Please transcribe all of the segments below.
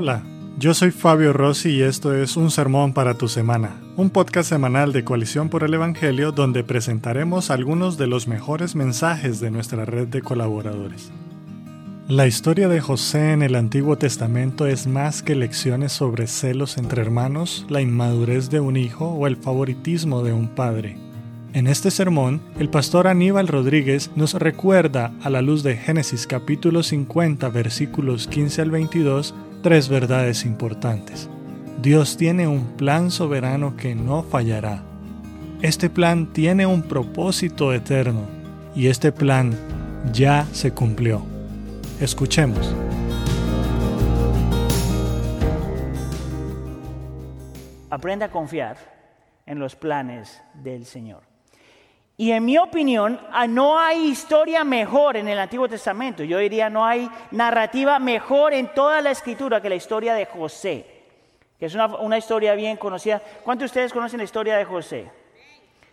Hola, yo soy Fabio Rossi y esto es Un Sermón para tu Semana, un podcast semanal de Coalición por el Evangelio donde presentaremos algunos de los mejores mensajes de nuestra red de colaboradores. La historia de José en el Antiguo Testamento es más que lecciones sobre celos entre hermanos, la inmadurez de un hijo o el favoritismo de un padre. En este sermón, el pastor Aníbal Rodríguez nos recuerda, a la luz de Génesis capítulo 50 versículos 15 al 22, tres verdades importantes. Dios tiene un plan soberano que no fallará. Este plan tiene un propósito eterno y este plan ya se cumplió. Escuchemos. Aprenda a confiar en los planes del Señor. Y en mi opinión, ah, no hay historia mejor en el Antiguo Testamento. Yo diría, no hay narrativa mejor en toda la escritura que la historia de José, que es una, historia bien conocida. ¿Cuántos de ustedes conocen la historia de José?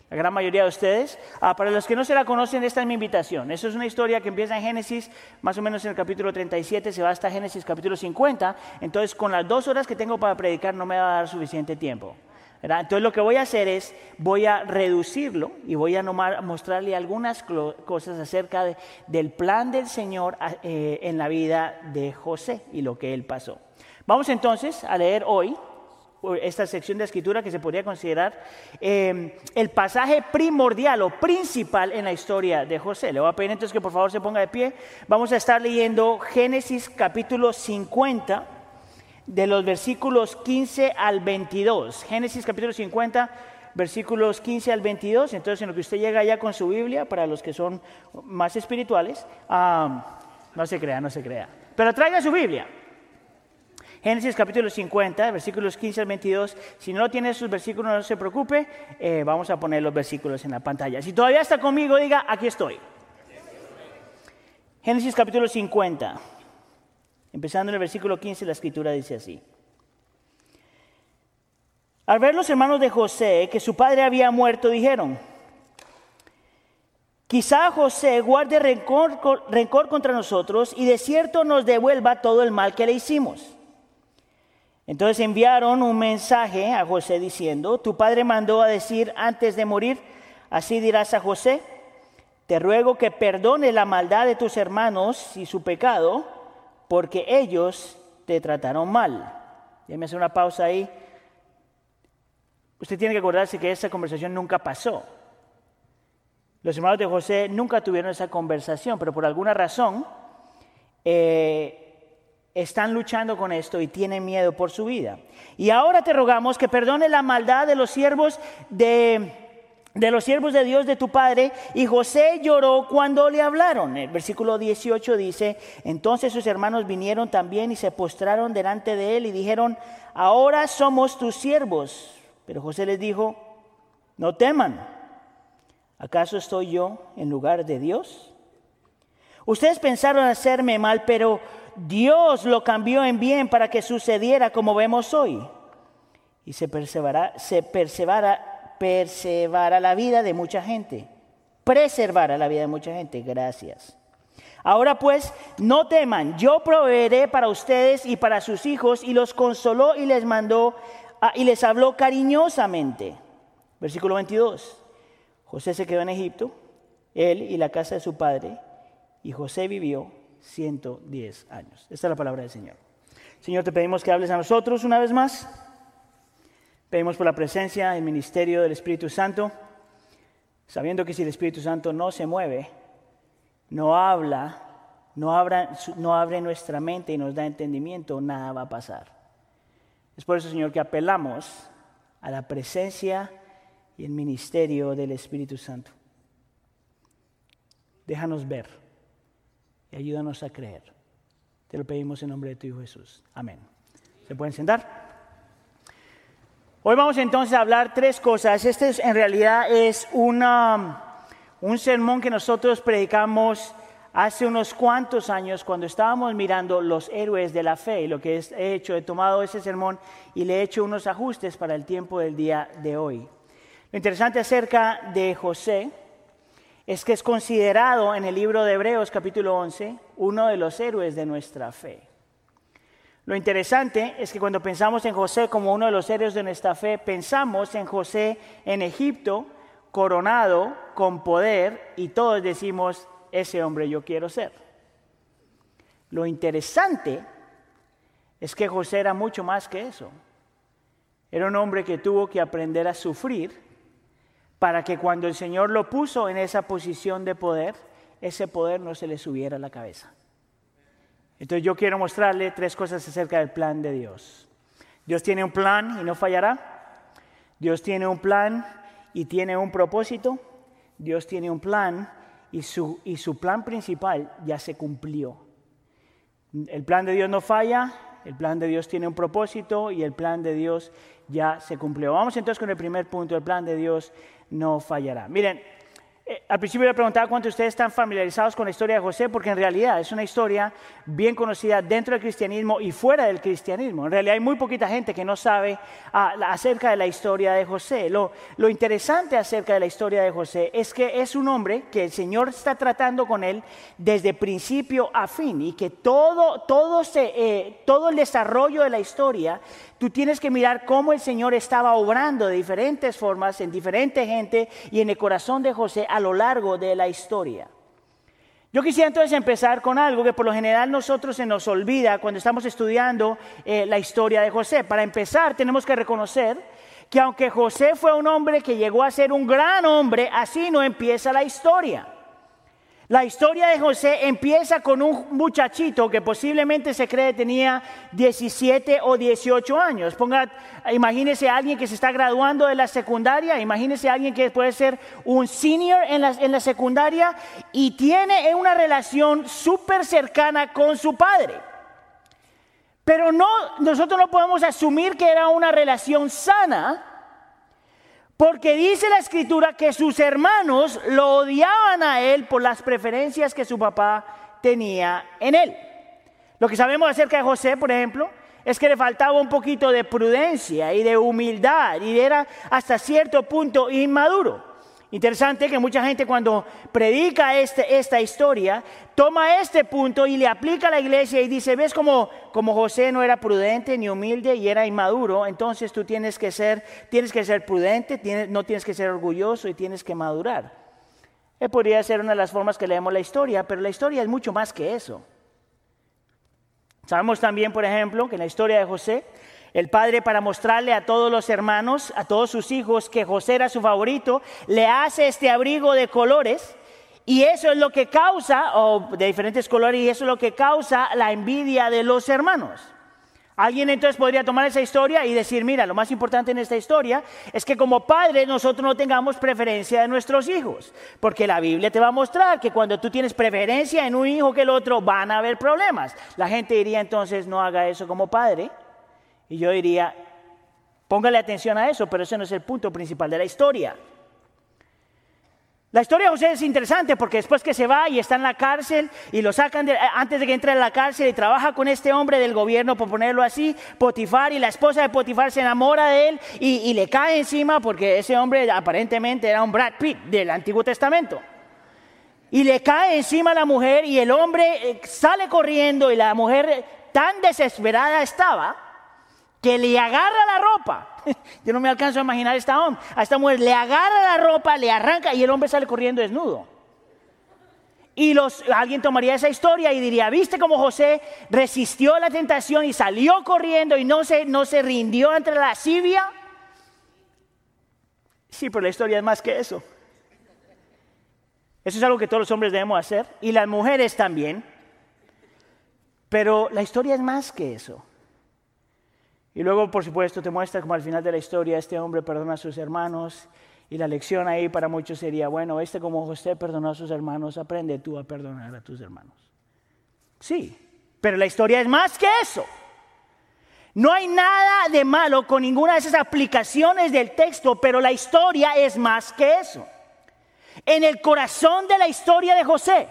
La gran mayoría de ustedes. Ah, para los que no se la conocen, esta es mi invitación. Eso es una historia que empieza en Génesis, más o menos en el capítulo 37, se va hasta Génesis capítulo 50. Entonces, con las dos horas que tengo para predicar, no me va a dar suficiente tiempo. Entonces lo que voy a hacer es, voy a reducirlo y voy a mostrarle algunas cosas acerca del plan del Señor eh, en la vida de José y lo que él pasó. Vamos entonces a leer hoy esta sección de escritura que se podría considerar em, el pasaje primordial o principal en la historia de José. Le voy a pedir entonces que por favor se ponga de pie. Vamos a estar leyendo Génesis capítulo 50 de los versículos 15 al 22. Génesis capítulo 50, versículos 15 al 22. Entonces, en lo que usted llega ya con su Biblia, para los que son más espirituales, no se crea, no se crea. Pero traiga su Biblia. Génesis capítulo 50, versículos 15 al 22. Si no tiene sus versículos, no se preocupe, eh, vamos a poner los versículos en la pantalla. Si todavía está conmigo, diga, aquí estoy. Génesis capítulo 50. Empezando en el versículo 15, la escritura dice así. Al ver los hermanos de José que su padre había muerto, dijeron, quizá José guarde rencor, rencor, contra nosotros y de cierto nos devuelva todo el mal que le hicimos. Entonces enviaron un mensaje a José diciendo, tu padre mandó a decir antes de morir, así dirás a José, te ruego que perdone la maldad de tus hermanos y su pecado porque ellos te trataron mal. Déjeme hacer una pausa ahí. Usted tiene que acordarse que esa conversación nunca pasó. Los hermanos de José nunca tuvieron esa conversación, pero por alguna razón eh, están luchando con esto y tienen miedo por su vida. Y ahora te rogamos que perdone la maldad de los siervos de de los siervos de Dios de tu padre, y José lloró cuando le hablaron. El versículo 18 dice, entonces sus hermanos vinieron también y se postraron delante de él y dijeron, ahora somos tus siervos. Pero José les dijo, no teman, ¿acaso estoy yo en lugar de Dios? Ustedes pensaron hacerme mal, pero Dios lo cambió en bien para que sucediera como vemos hoy. Y se perseverará, se perseverará a la vida de mucha gente. Preservar la vida de mucha gente. Gracias. Ahora pues, no teman, yo proveeré para ustedes y para sus hijos, y los consoló y les mandó ah, y les habló cariñosamente. Versículo 22. José se quedó en Egipto, él y la casa de su padre, y José vivió 110 años. Esta es la palabra del Señor. Señor, te pedimos que hables a nosotros una vez más. Pedimos por la presencia y ministerio del Espíritu Santo, sabiendo que si el Espíritu Santo no se mueve, no habla, no, no abre nuestra mente y nos da entendimiento, nada va a pasar. Es por eso, Señor, que apelamos a la presencia y el ministerio del Espíritu Santo. Déjanos ver y ayúdanos a creer. Te lo pedimos en nombre de tu Hijo Jesús. Amén. ¿Se pueden sentar? Hoy vamos entonces a hablar tres cosas. Este en realidad es una, un sermón que nosotros predicamos hace unos cuantos años cuando estábamos mirando los héroes de la fe. Y lo que he hecho, he tomado ese sermón y le he hecho unos ajustes para el tiempo del día de hoy. Lo interesante acerca de José es que es considerado en el libro de Hebreos capítulo 11 uno de los héroes de nuestra fe. Lo interesante es que cuando pensamos en José como uno de los héroes de nuestra fe, pensamos en José en Egipto, coronado, con poder, y todos decimos, ese hombre yo quiero ser. Lo interesante es que José era mucho más que eso. Era un hombre que tuvo que aprender a sufrir para que cuando el Señor lo puso en esa posición de poder, ese poder no se le subiera a la cabeza. Entonces yo quiero mostrarle tres cosas acerca del plan de Dios. Dios tiene un plan y no fallará. Dios tiene un plan y tiene un propósito. Dios tiene un plan y su, y su plan principal ya se cumplió. El plan de Dios no falla, el plan de Dios tiene un propósito y el plan de Dios ya se cumplió. Vamos entonces con el primer punto, el plan de Dios no fallará. Miren, eh, al principio le preguntaba cuántos de ustedes están familiarizados con la historia de José, porque en realidad es una historia bien conocida dentro del cristianismo y fuera del cristianismo. En realidad hay muy poquita gente que no sabe ah, acerca de la historia de José. Lo, interesante acerca de la historia de José es que es un hombre que el Señor está tratando con él desde principio a fin y que todo, todo, eh, todo el desarrollo de la historia Tú tienes que mirar cómo el Señor estaba obrando de diferentes formas en diferente gente y en el corazón de José a lo largo de la historia. Yo quisiera entonces empezar con algo que por lo general nosotros se nos olvida cuando estamos estudiando eh, la historia de José. Para empezar tenemos que reconocer que aunque José fue un hombre que llegó a ser un gran hombre, así no empieza la historia. La historia de José empieza con un muchachito que posiblemente se cree tenía 17 o 18 años. Ponga, imagínese a alguien que se está graduando de la secundaria, imagínese a alguien que puede ser un senior en la, en la secundaria y tiene una relación súper cercana con su padre. Pero no, nosotros no podemos asumir que era una relación sana porque dice la escritura que sus hermanos lo odiaban a él por las preferencias que su papá tenía en él. Lo que sabemos acerca de José, por ejemplo, es que le faltaba un poquito de prudencia y de humildad y era hasta cierto punto inmaduro. Interesante que mucha gente cuando predica este, esta historia toma este punto y le aplica a la iglesia y dice, ves como, como José no era prudente ni humilde y era inmaduro, entonces tú tienes que ser, tienes que ser prudente, no tienes que ser orgulloso y tienes que madurar. Él podría ser una de las formas que leemos la historia, pero la historia es mucho más que eso. Sabemos también, por ejemplo, que en la historia de José el padre, para mostrarle a todos los hermanos, a todos sus hijos, que José era su favorito, le hace este abrigo de colores. Y eso es lo que causa, o de diferentes colores, y eso es lo que causa la envidia de los hermanos. Alguien entonces podría tomar esa historia y decir, mira, lo más importante en esta historia es que como padres nosotros no tengamos preferencia de nuestros hijos, porque la Biblia te va a mostrar que cuando tú tienes preferencia en un hijo que el otro van a haber problemas. La gente diría entonces, no haga eso como padre, y yo diría, póngale atención a eso, pero ese no es el punto principal de la historia. La historia de José es interesante porque después que se va y está en la cárcel y lo sacan antes de que entre a la cárcel y trabaja con este hombre del gobierno, por ponerlo así, Potifar, y la esposa de Potifar se enamora de él y, y le cae encima porque ese hombre aparentemente era un Brad Pitt del Antiguo Testamento. Y le cae encima a la mujer y el hombre eh, sale corriendo y la mujer tan desesperada estaba que le agarra la ropa. Yo no me alcanzo a imaginar a esta, a esta mujer, le agarra la ropa, le arranca y el hombre sale corriendo desnudo. Y los, alguien tomaría esa historia y diría, ¿viste cómo José resistió la tentación y salió corriendo y no se, no se rindió ante la lascivia? Sí, pero la historia es más que eso. Eso es algo que todos los hombres debemos hacer y las mujeres también. Pero la historia es más que eso. Y luego, por supuesto, te muestra como al final de la historia este hombre perdona a sus hermanos. Y la lección ahí para muchos sería, bueno, este como José perdonó a sus hermanos, aprende tú a perdonar a tus hermanos. Sí, pero la historia es más que eso. No hay nada de malo con ninguna de esas aplicaciones del texto, pero la historia es más que eso. En el corazón de la historia de José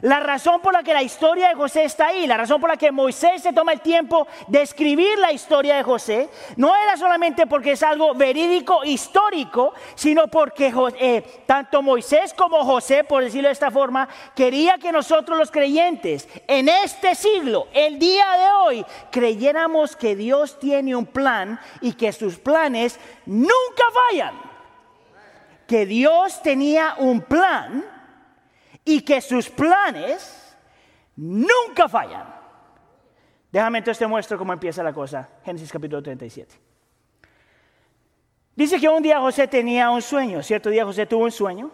La razón por la que la historia de José está ahí, la razón por la que Moisés se toma el tiempo de escribir la historia de José, no era solamente porque es algo verídico, histórico, sino porque eh, tanto Moisés como José, por decirlo de esta forma, quería que nosotros los creyentes en este siglo, el día de hoy, creyéramos que Dios tiene un plan y que sus planes nunca fallan. Que Dios tenía un plan y que sus planes nunca fallan. Déjame entonces te muestro cómo empieza la cosa. Génesis capítulo 37. Dice que un día José tenía un sueño, cierto día José tuvo un sueño,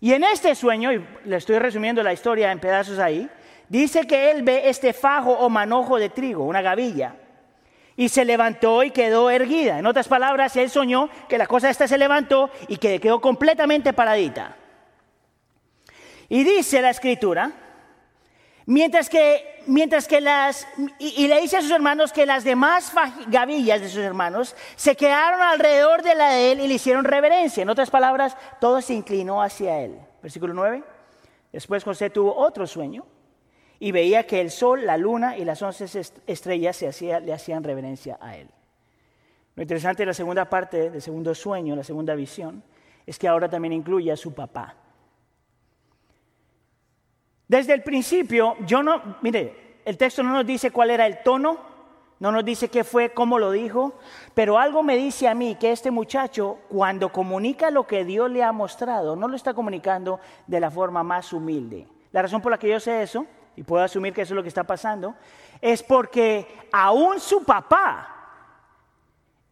y en este sueño, y le estoy resumiendo la historia en pedazos ahí, dice que él ve este fajo o manojo de trigo, una gavilla, y se levantó y quedó erguida. En otras palabras, él soñó que la cosa esta se levantó y que quedó completamente paradita. Y dice la escritura, mientras que, mientras que las, y, le dice a sus hermanos que las demás gavillas de sus hermanos se quedaron alrededor de la de él y le hicieron reverencia. En otras palabras, todo se inclinó hacia él. Versículo 9. Después José tuvo otro sueño y veía que el sol, la luna y las once estrellas se le hacían reverencia a él. Lo interesante de la segunda parte del segundo sueño, la segunda visión, es que ahora también incluye a su papá. Desde el principio, yo no, mire, el texto no nos dice cuál era el tono, no nos dice qué fue, cómo lo dijo, pero algo me dice a mí que este muchacho, cuando comunica lo que Dios le ha mostrado, no lo está comunicando de la forma más humilde. La razón por la que yo sé eso, y puedo asumir que eso es lo que está pasando, es porque aún su papá,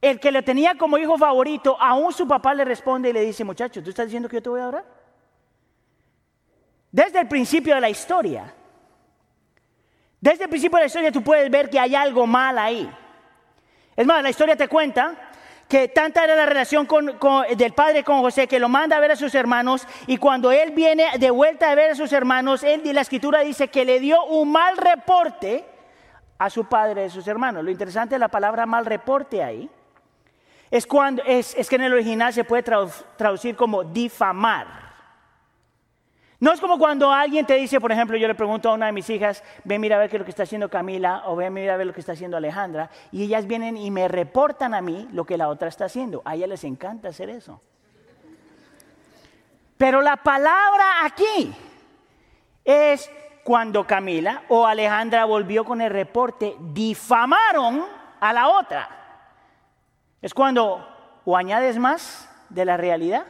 el que le tenía como hijo favorito, aún su papá le responde y le dice, muchacho, ¿tú estás diciendo que yo te voy a orar? Desde el principio de la historia. Desde el principio de la historia tú puedes ver que hay algo mal ahí. Es más, la historia te cuenta que tanta era la relación del padre con José que lo manda a ver a sus hermanos y cuando él viene de vuelta a ver a sus hermanos, él, la escritura dice que le dio un mal reporte a su padre a sus hermanos. Lo interesante de la palabra mal reporte ahí es, cuando, es, que en el original se puede traducir como difamar. No es como cuando alguien te dice, por ejemplo, yo le pregunto a una de mis hijas, ven mira a ver qué es lo que está haciendo Camila o ven mira a ver lo que está haciendo Alejandra, y ellas vienen y me reportan a mí lo que la otra está haciendo. A ellas les encanta hacer eso. Pero la palabra aquí es cuando Camila o Alejandra volvió con el reporte, difamaron a la otra. Es cuando o añades más de la realidad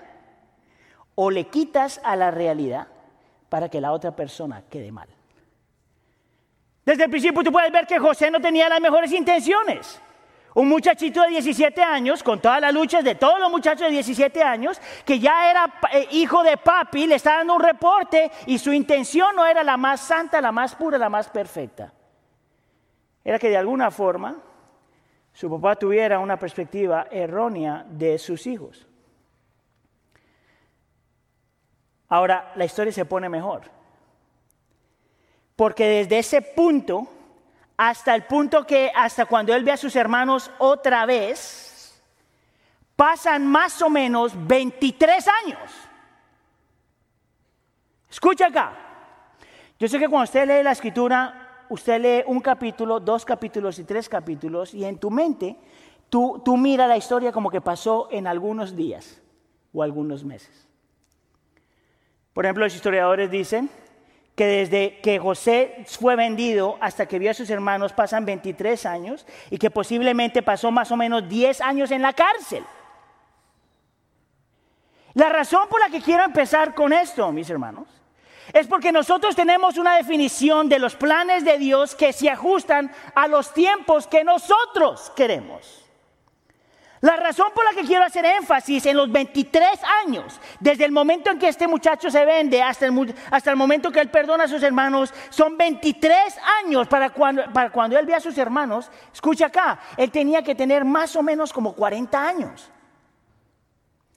o le quitas a la realidad para que la otra persona quede mal. Desde el principio tú puedes ver que José no tenía las mejores intenciones. Un muchachito de 17 años, con todas las luchas de todos los muchachos de 17 años, que ya era eh, hijo de papi, le está dando un reporte y su intención no era la más santa, la más pura, la más perfecta. Era que de alguna forma su papá tuviera una perspectiva errónea de sus hijos. Ahora la historia se pone mejor. Porque desde ese punto hasta el punto que hasta cuando él ve a sus hermanos otra vez, pasan más o menos 23 años. Escucha acá. Yo sé que cuando usted lee la escritura, usted lee un capítulo, dos capítulos y tres capítulos, y en tu mente tú, tú miras la historia como que pasó en algunos días o algunos meses. Por ejemplo, los historiadores dicen que desde que José fue vendido hasta que vio a sus hermanos pasan 23 años y que posiblemente pasó más o menos 10 años en la cárcel. La razón por la que quiero empezar con esto, mis hermanos, es porque nosotros tenemos una definición de los planes de Dios que se ajustan a los tiempos que nosotros queremos. La razón por la que quiero hacer énfasis en los 23 años, desde el momento en que este muchacho se vende hasta el, momento que él perdona a sus hermanos, son 23 años para cuando, para cuando él ve a sus hermanos. Escucha acá, él tenía que tener más o menos como 40 años.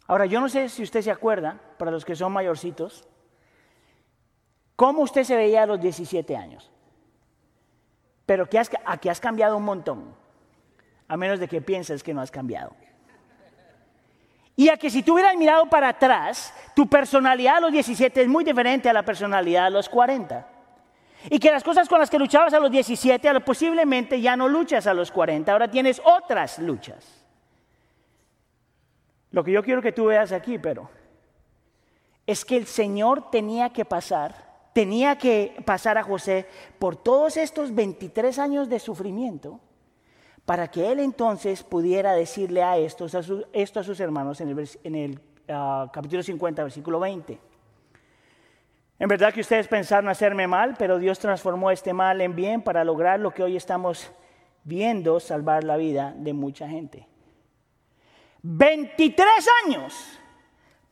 Ahora, yo no sé si usted se acuerda, para los que son mayorcitos, cómo usted se veía a los 17 años. Pero que aquí has cambiado un montón a menos de que pienses que no has cambiado. Y a que si tú hubieras mirado para atrás, tu personalidad a los 17 es muy diferente a la personalidad a los 40. Y que las cosas con las que luchabas a los 17, posiblemente ya no luchas a los 40, ahora tienes otras luchas. Lo que yo quiero que tú veas aquí, pero, es que el Señor tenía que pasar, tenía que pasar a José por todos estos 23 años de sufrimiento para que él entonces pudiera decirle a estos, a esto a sus hermanos en el, ah, capítulo 50, versículo 20. En verdad que ustedes pensaron hacerme mal, pero Dios transformó este mal en bien para lograr lo que hoy estamos viendo, salvar la vida de mucha gente. 23 años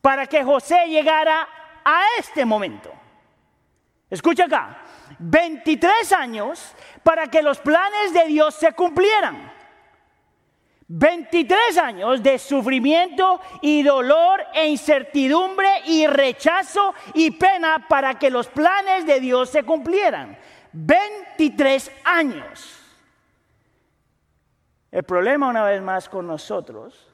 para que José llegara a este momento. Escucha acá, 23 años para que los planes de Dios se cumplieran. 23 años de sufrimiento y dolor e incertidumbre y rechazo y pena para que los planes de Dios se cumplieran. 23 años. El problema una vez más con nosotros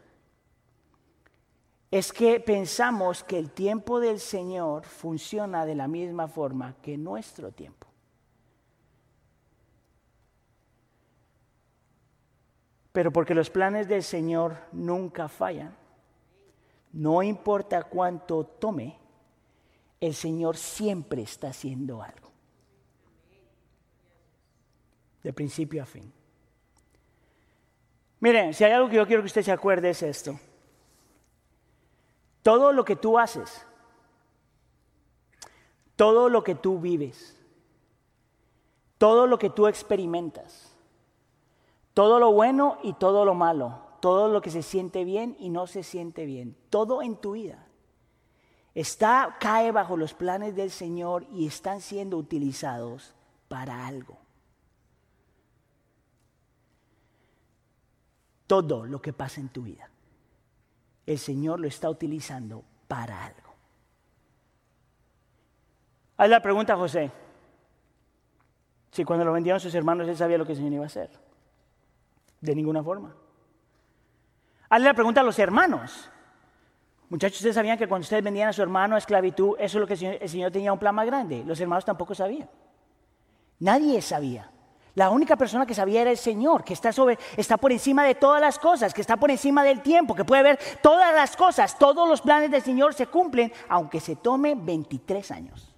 es que pensamos que el tiempo del Señor funciona de la misma forma que nuestro tiempo. Pero porque los planes del Señor nunca fallan, no importa cuánto tome, el Señor siempre está haciendo algo. De principio a fin. Miren, si hay algo que yo quiero que usted se acuerde es esto. Todo lo que tú haces, todo lo que tú vives, todo lo que tú experimentas, todo lo bueno y todo lo malo, todo lo que se siente bien y no se siente bien, todo en tu vida está cae bajo los planes del Señor y están siendo utilizados para algo. Todo lo que pasa en tu vida el Señor lo está utilizando para algo. Haz la pregunta José. Si cuando lo vendieron sus hermanos él sabía lo que el Señor iba a hacer. De ninguna forma. Hazle la pregunta a los hermanos. Muchachos, ustedes sabían que cuando ustedes vendían a su hermano a esclavitud, eso es lo que el Señor, el Señor tenía un plan más grande. Los hermanos tampoco sabían. Nadie sabía. La única persona que sabía era el Señor, que está, sobre, está por encima de todas las cosas, que está por encima del tiempo, que puede ver todas las cosas. Todos los planes del Señor se cumplen, aunque se tome 23 años.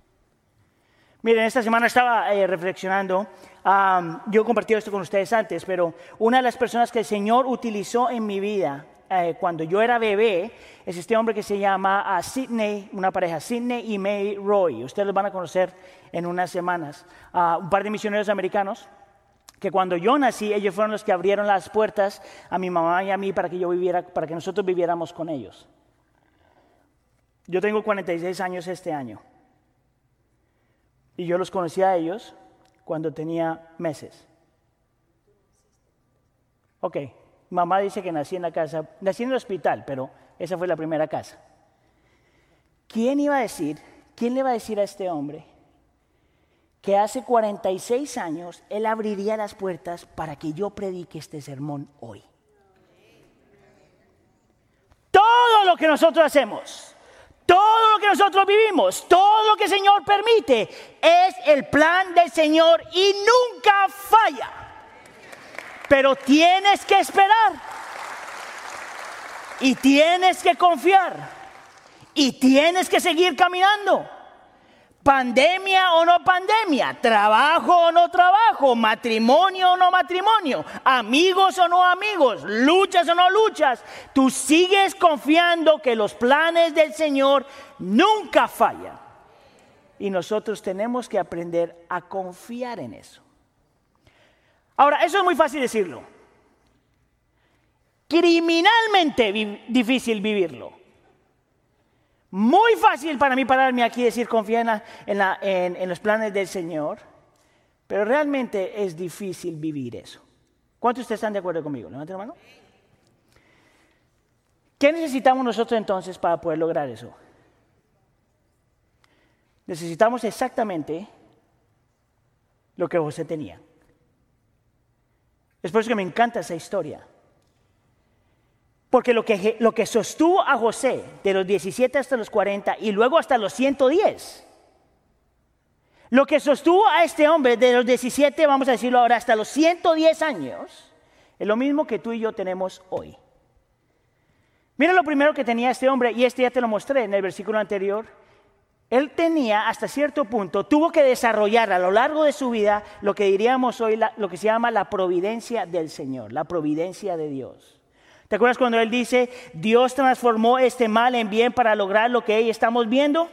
Miren, esta semana estaba eh, reflexionando, yo he compartido esto con ustedes antes, pero una de las personas que el Señor utilizó en mi vida eh, cuando yo era bebé es este hombre que se llama uh, Sidney, una pareja, Sidney y May Roy. Ustedes los van a conocer en unas semanas. Ah, un par de misioneros americanos que cuando yo nací, ellos fueron los que abrieron las puertas a mi mamá y a mí para que yo viviera, para que nosotros viviéramos con ellos. Yo tengo 46 años este año. Y yo los conocí a ellos cuando tenía meses. Ok, mamá dice que nací en la casa, nací en el hospital, pero esa fue la primera casa. ¿Quién iba a decir, quién le iba a decir a este hombre que hace 46 años Él abriría las puertas para que yo predique este sermón hoy. Todo lo que nosotros hacemos, todo lo que nosotros vivimos, todo lo que el Señor permite, es el plan del Señor y nunca falla. Pero tienes que esperar y tienes que confiar y tienes que seguir caminando. Pandemia o no pandemia, trabajo o no trabajo, matrimonio o no matrimonio, amigos o no amigos, luchas o no luchas, tú sigues confiando que los planes del Señor nunca fallan. Y nosotros tenemos que aprender a confiar en eso. Ahora, eso es muy fácil decirlo. Criminalmente difícil vivirlo. Muy fácil para mí pararme aquí y decir confía en, los planes del Señor, pero realmente es difícil vivir eso. ¿Cuántos de ustedes están de acuerdo conmigo? Levanten la mano. ¿Qué necesitamos nosotros entonces para poder lograr eso? Necesitamos exactamente lo que José tenía. Es por eso que me encanta esa historia. Porque lo que, lo que sostuvo a José de los 17 hasta los 40 y luego hasta los 110, lo que sostuvo a este hombre de los 17, vamos a decirlo ahora, hasta los 110 años, es lo mismo que tú y yo tenemos hoy. Mira lo primero que tenía este hombre, y este ya te lo mostré en el versículo anterior. Él tenía hasta cierto punto, tuvo que desarrollar a lo largo de su vida lo que diríamos hoy, lo que se llama la providencia del Señor, la providencia de Dios. ¿Te acuerdas cuando él dice, Dios transformó este mal en bien para lograr lo que hoy estamos viendo?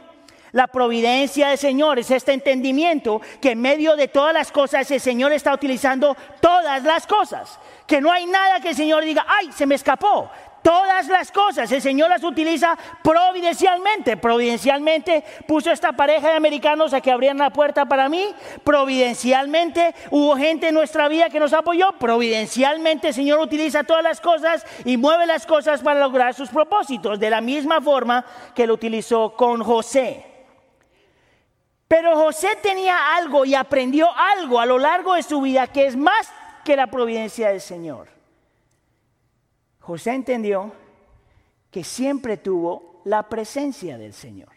La providencia del Señor es este entendimiento que en medio de todas las cosas el Señor está utilizando todas las cosas. Que no hay nada que el Señor diga, ay, se me escapó. Todas las cosas el Señor las utiliza providencialmente. Providencialmente puso esta pareja de americanos a que abrieran la puerta para mí. Providencialmente hubo gente en nuestra vida que nos apoyó. Providencialmente el Señor utiliza todas las cosas y mueve las cosas para lograr sus propósitos. De la misma forma que lo utilizó con José. Pero José tenía algo y aprendió algo a lo largo de su vida que es más que la providencia del Señor. José entendió que siempre tuvo la presencia del Señor.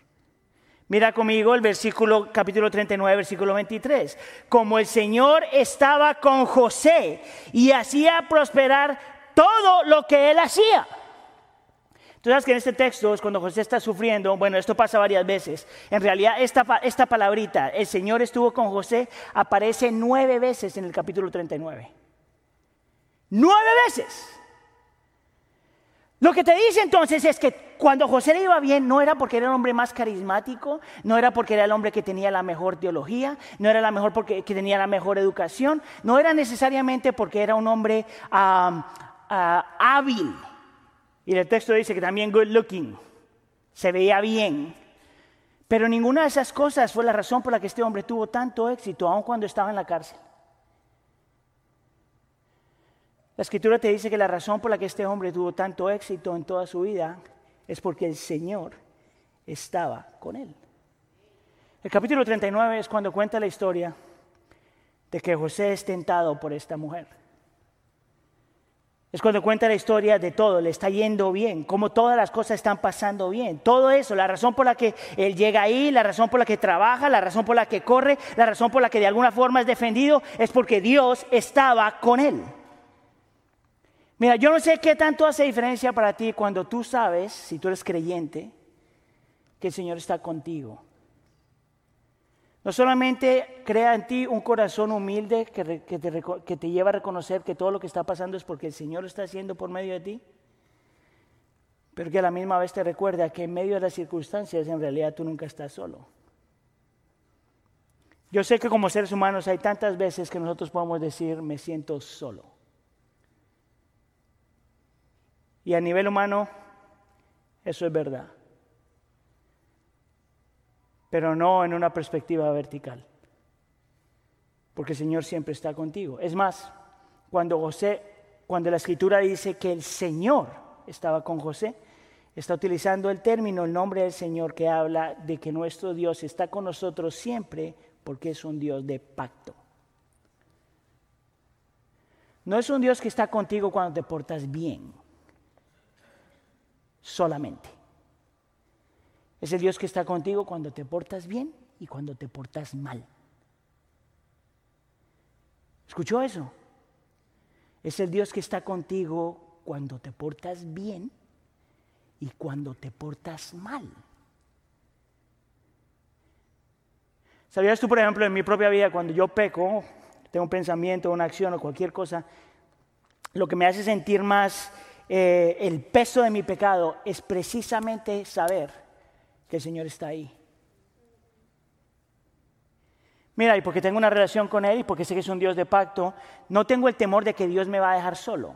Mira conmigo el versículo capítulo 39, versículo 23. Como el Señor estaba con José y hacía prosperar todo lo que él hacía. Tú sabes que en este texto es cuando José está sufriendo, bueno, esto pasa varias veces. En realidad, esta, esta palabrita, el Señor estuvo con José, aparece nueve veces en el capítulo 39. Nueve veces. Lo que te dice entonces es que cuando José le iba bien no era porque era el hombre más carismático, no era porque era el hombre que tenía la mejor teología, no era la mejor porque que tenía la mejor educación, no era necesariamente porque era un hombre hábil y el texto dice que también good looking, se veía bien. Pero ninguna de esas cosas fue la razón por la que este hombre tuvo tanto éxito, aun cuando estaba en la cárcel. La escritura te dice que la razón por la que este hombre tuvo tanto éxito en toda su vida es porque el Señor estaba con él. El capítulo 39 es cuando cuenta la historia de que José es tentado por esta mujer. Es cuando cuenta la historia de todo, le está yendo bien, cómo todas las cosas están pasando bien. Todo eso, la razón por la que él llega ahí, la razón por la que trabaja, la razón por la que corre, la razón por la que de alguna forma es defendido, es porque Dios estaba con él. Mira, yo no sé qué tanto hace diferencia para ti cuando tú sabes, si tú eres creyente, que el Señor está contigo. No solamente crea en ti un corazón humilde que, te, lleva a reconocer que todo lo que está pasando es porque el Señor lo está haciendo por medio de ti, pero que a la misma vez te recuerda que en medio de las circunstancias en realidad tú nunca estás solo. Yo sé que como seres humanos hay tantas veces que nosotros podemos decir me siento solo. Y a nivel humano eso es verdad pero no en una perspectiva vertical. Porque el Señor siempre está contigo. Es más, cuando José, cuando la escritura dice que el Señor estaba con José, está utilizando el término, el nombre del Señor que habla de que nuestro Dios está con nosotros siempre porque es un Dios de pacto. No es un Dios que está contigo cuando te portas bien, solamente. Es el Dios que está contigo cuando te portas bien y cuando te portas mal. ¿Escuchó eso? Es el Dios que está contigo cuando te portas bien y cuando te portas mal. ¿Sabías tú, por ejemplo, en mi propia vida, cuando yo peco, tengo un pensamiento, una acción o cualquier cosa, lo que me hace sentir más eh, el peso de mi pecado es precisamente saber que el Señor está ahí. Mira, y porque tengo una relación con Él y porque sé que es un Dios de pacto, no tengo el temor de que Dios me va a dejar solo.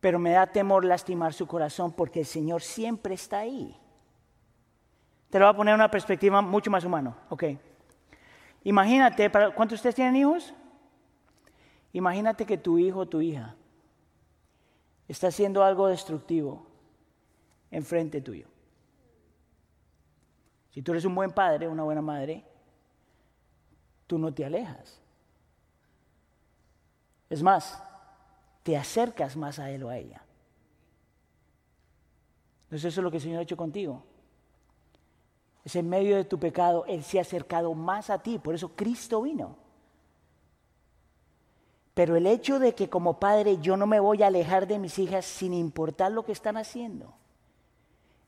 Pero me da temor lastimar su corazón porque el Señor siempre está ahí. Te lo voy a poner en una perspectiva mucho más humana. Ok. Imagínate, ¿cuántos de ustedes tienen hijos? Imagínate que tu hijo o tu hija está haciendo algo destructivo enfrente tuyo. Si tú eres un buen padre, una buena madre, tú no te alejas. Es más, te acercas más a él o a ella. Entonces eso es lo que el Señor ha hecho contigo. Es en medio de tu pecado, Él se ha acercado más a ti, por eso Cristo vino. Pero el hecho de que como padre yo no me voy a alejar de mis hijas sin importar lo que están haciendo,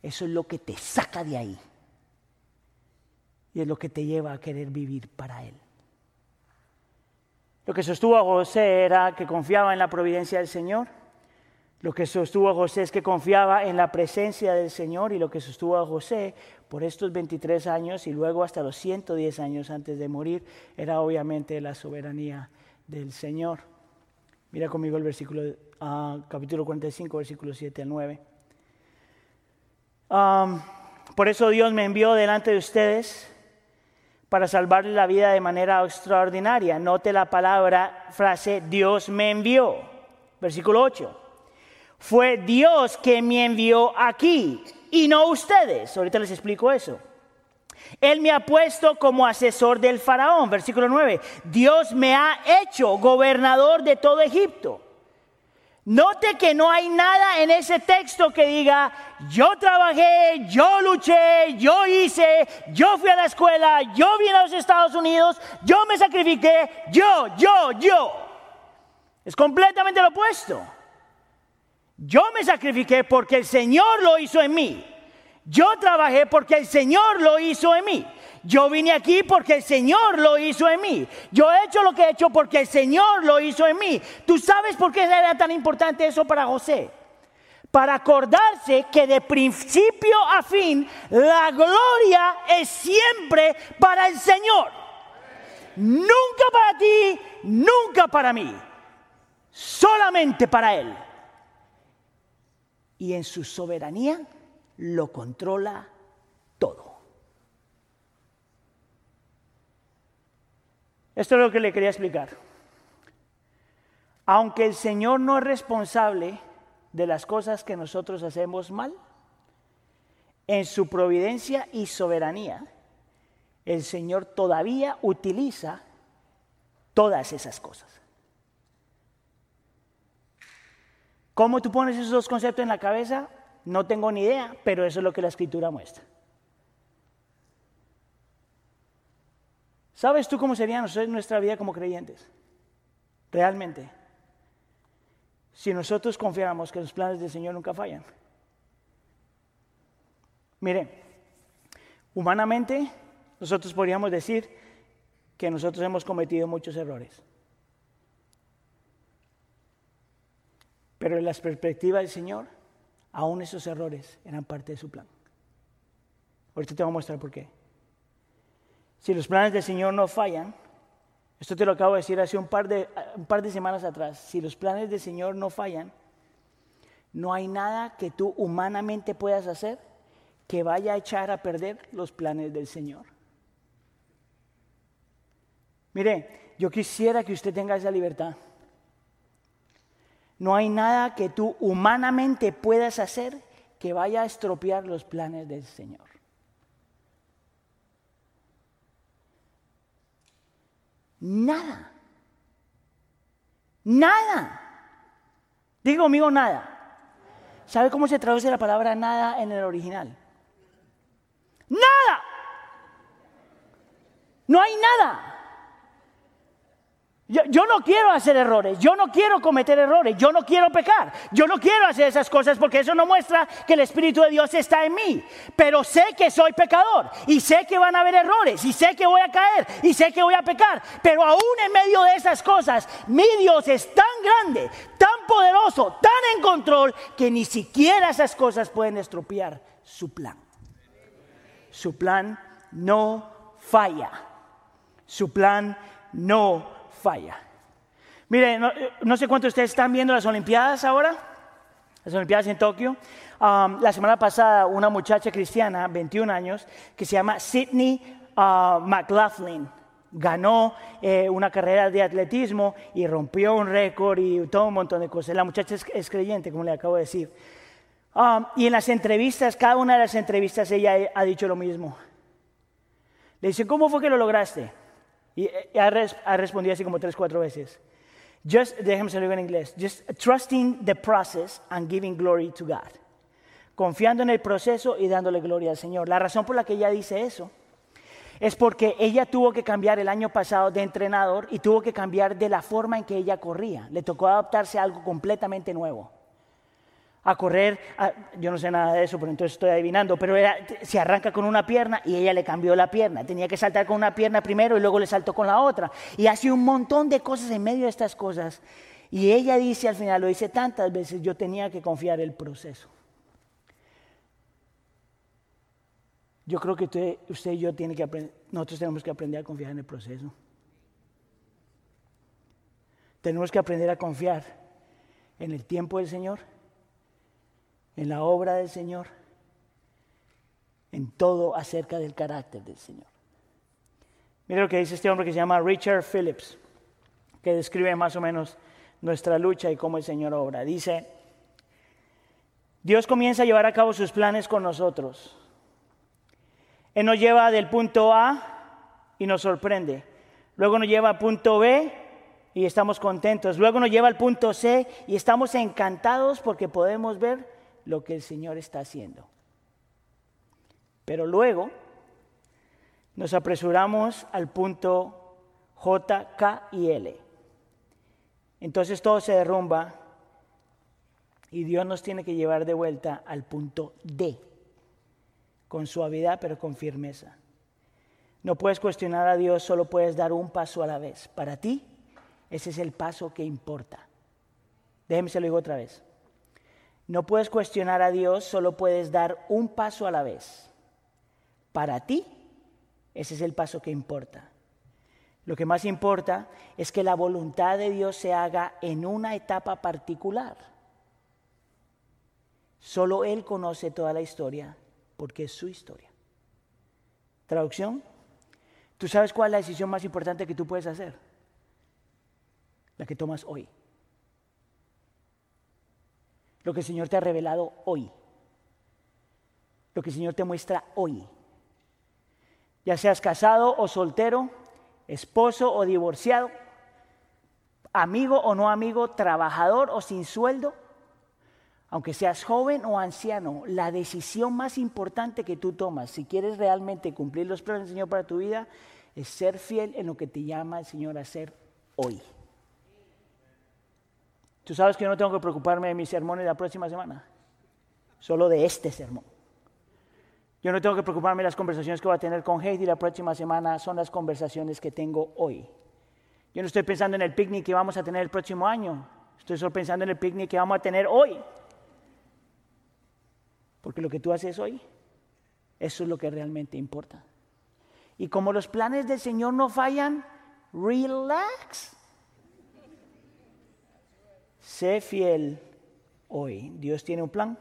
eso es lo que te saca de ahí. Y es lo que te lleva a querer vivir para Él. Lo que sostuvo a José era que confiaba en la providencia del Señor. Lo que sostuvo a José es que confiaba en la presencia del Señor y lo que sostuvo a José por estos 23 años y luego hasta los 110 años antes de morir era obviamente la soberanía del Señor. Mira conmigo el versículo, uh, capítulo 45, versículo 7 al 9. Um, por eso Dios me envió delante de ustedes para salvarle la vida de manera extraordinaria. Note la palabra, frase, Dios me envió. Versículo 8. Fue Dios que me envió aquí y no ustedes. Ahorita les explico eso. Él me ha puesto como asesor del faraón, versículo 9. Dios me ha hecho gobernador de todo Egipto. Note que no hay nada en ese texto que diga, yo trabajé, yo luché, yo hice, yo fui a la escuela, yo vine a los Estados Unidos, yo me sacrifiqué, yo, yo, yo. Es completamente lo opuesto. Yo me sacrifiqué porque el Señor lo hizo en mí. Yo trabajé porque el Señor lo hizo en mí. Yo vine aquí porque el Señor lo hizo en mí. Yo he hecho lo que he hecho porque el Señor lo hizo en mí. ¿Tú sabes por qué era tan importante eso para José? Para acordarse que de principio a fin la gloria es siempre para el Señor. Nunca para ti, nunca para mí. Solamente para Él. Y en su soberanía lo controla todo. Esto es lo que le quería explicar. Aunque el Señor no es responsable de las cosas que nosotros hacemos mal, en su providencia y soberanía, el Señor todavía utiliza todas esas cosas. ¿Cómo tú pones esos dos conceptos en la cabeza? No tengo ni idea, pero eso es lo que la escritura muestra. ¿Sabes tú cómo sería nuestra vida como creyentes? Realmente. Si nosotros confiáramos que los planes del Señor nunca fallan. Mire, humanamente nosotros podríamos decir que nosotros hemos cometido muchos errores. Pero en las perspectivas del Señor, aún esos errores eran parte de su plan. Ahorita te voy a mostrar por qué. Si los planes del Señor no fallan, esto te lo acabo de decir hace un par de, un par de semanas atrás, si los planes del Señor no fallan, no hay nada que tú humanamente puedas hacer que vaya a echar a perder los planes del Señor. Mire, yo quisiera que usted tenga esa libertad. No hay nada que tú humanamente puedas hacer que vaya a estropear los planes del Señor. Nada. Nada. Digo conmigo nada. ¿Sabe cómo se traduce la palabra nada en el original? Nada. No hay nada. Yo, no quiero hacer errores, yo no quiero cometer errores, yo no quiero pecar, yo no quiero hacer esas cosas porque eso no muestra que el Espíritu de Dios está en mí. Pero sé que soy pecador y sé que van a haber errores y sé que voy a caer y sé que voy a pecar. Pero aún en medio de esas cosas, mi Dios es tan grande, tan poderoso, tan en control que ni siquiera esas cosas pueden estropear su plan. Su plan no falla. Su plan no falla falla. Mire, no, sé cuántos de ustedes están viendo las Olimpiadas ahora, las Olimpiadas en Tokio. Um, la semana pasada una muchacha cristiana, 21 años, que se llama Sidney uh, McLaughlin, ganó eh, una carrera de atletismo y rompió un récord y todo un montón de cosas. La muchacha es, creyente, como le acabo de decir. Um, y en las entrevistas, cada una de las entrevistas, ella ha dicho lo mismo. Le dice, ¿cómo fue que lo lograste? Y ha, respondido así como tres, cuatro veces. Just, déjame salirlo en inglés. Just trusting the process and giving glory to God. confiando en el proceso y dándole gloria al Señor. La razón por la que ella dice eso es porque ella tuvo que cambiar el año pasado de entrenador y tuvo que cambiar de la forma en que ella corría. Le tocó adaptarse a algo completamente nuevo. A correr, yo no sé nada de eso, pero entonces estoy adivinando, pero se arranca con una pierna y ella le cambió la pierna. Tenía que saltar con una pierna primero y luego le saltó con la otra. Y hace un montón de cosas en medio de estas cosas. Y ella dice al final, lo dice tantas veces, yo tenía que confiar el proceso. Yo creo que usted, usted y yo tiene que aprender, nosotros tenemos que aprender a confiar en el proceso. Tenemos que aprender a confiar en el tiempo del Señor, en la obra del Señor, en todo acerca del carácter del Señor. Mira lo que dice este hombre que se llama Richard Phillips, que describe más o menos nuestra lucha y cómo el Señor obra. Dice, Dios comienza a llevar a cabo sus planes con nosotros él nos lleva del punto A y nos sorprende. Luego nos lleva al punto B y estamos contentos. Luego nos lleva al punto C y estamos encantados porque podemos ver lo que el Señor está haciendo. Pero luego nos apresuramos al punto J, K y L. Entonces todo se derrumba y Dios nos tiene que llevar de vuelta al punto D con suavidad pero con firmeza. No puedes cuestionar a Dios, solo puedes dar un paso a la vez. Para ti, ese es el paso que importa. Déjeme se lo digo otra vez. No puedes cuestionar a Dios, solo puedes dar un paso a la vez. Para ti, ese es el paso que importa. Lo que más importa es que la voluntad de Dios se haga en una etapa particular. Solo Él conoce toda la historia porque es su historia. Traducción, ¿tú sabes cuál es la decisión más importante que tú puedes hacer? La que tomas hoy. Lo que el Señor te ha revelado hoy. Lo que el Señor te muestra hoy. Ya seas casado o soltero, esposo o divorciado, amigo o no amigo, trabajador o sin sueldo aunque seas joven o anciano, la decisión más importante que tú tomas, si quieres realmente cumplir los planes del Señor para tu vida, es ser fiel en lo que te llama el Señor a hacer hoy. Tú sabes que yo no tengo que preocuparme de mis sermones la próxima semana, solo de este sermón. Yo no tengo que preocuparme de las conversaciones que voy a tener con Heidi la próxima semana, son las conversaciones que tengo hoy. Yo no estoy pensando en el picnic que vamos a tener el próximo año, estoy solo pensando en el picnic que vamos a tener hoy. Porque lo que tú haces hoy, eso es lo que realmente importa. Y como los planes del Señor no fallan, relax. Sé fiel hoy. Dios tiene un plan.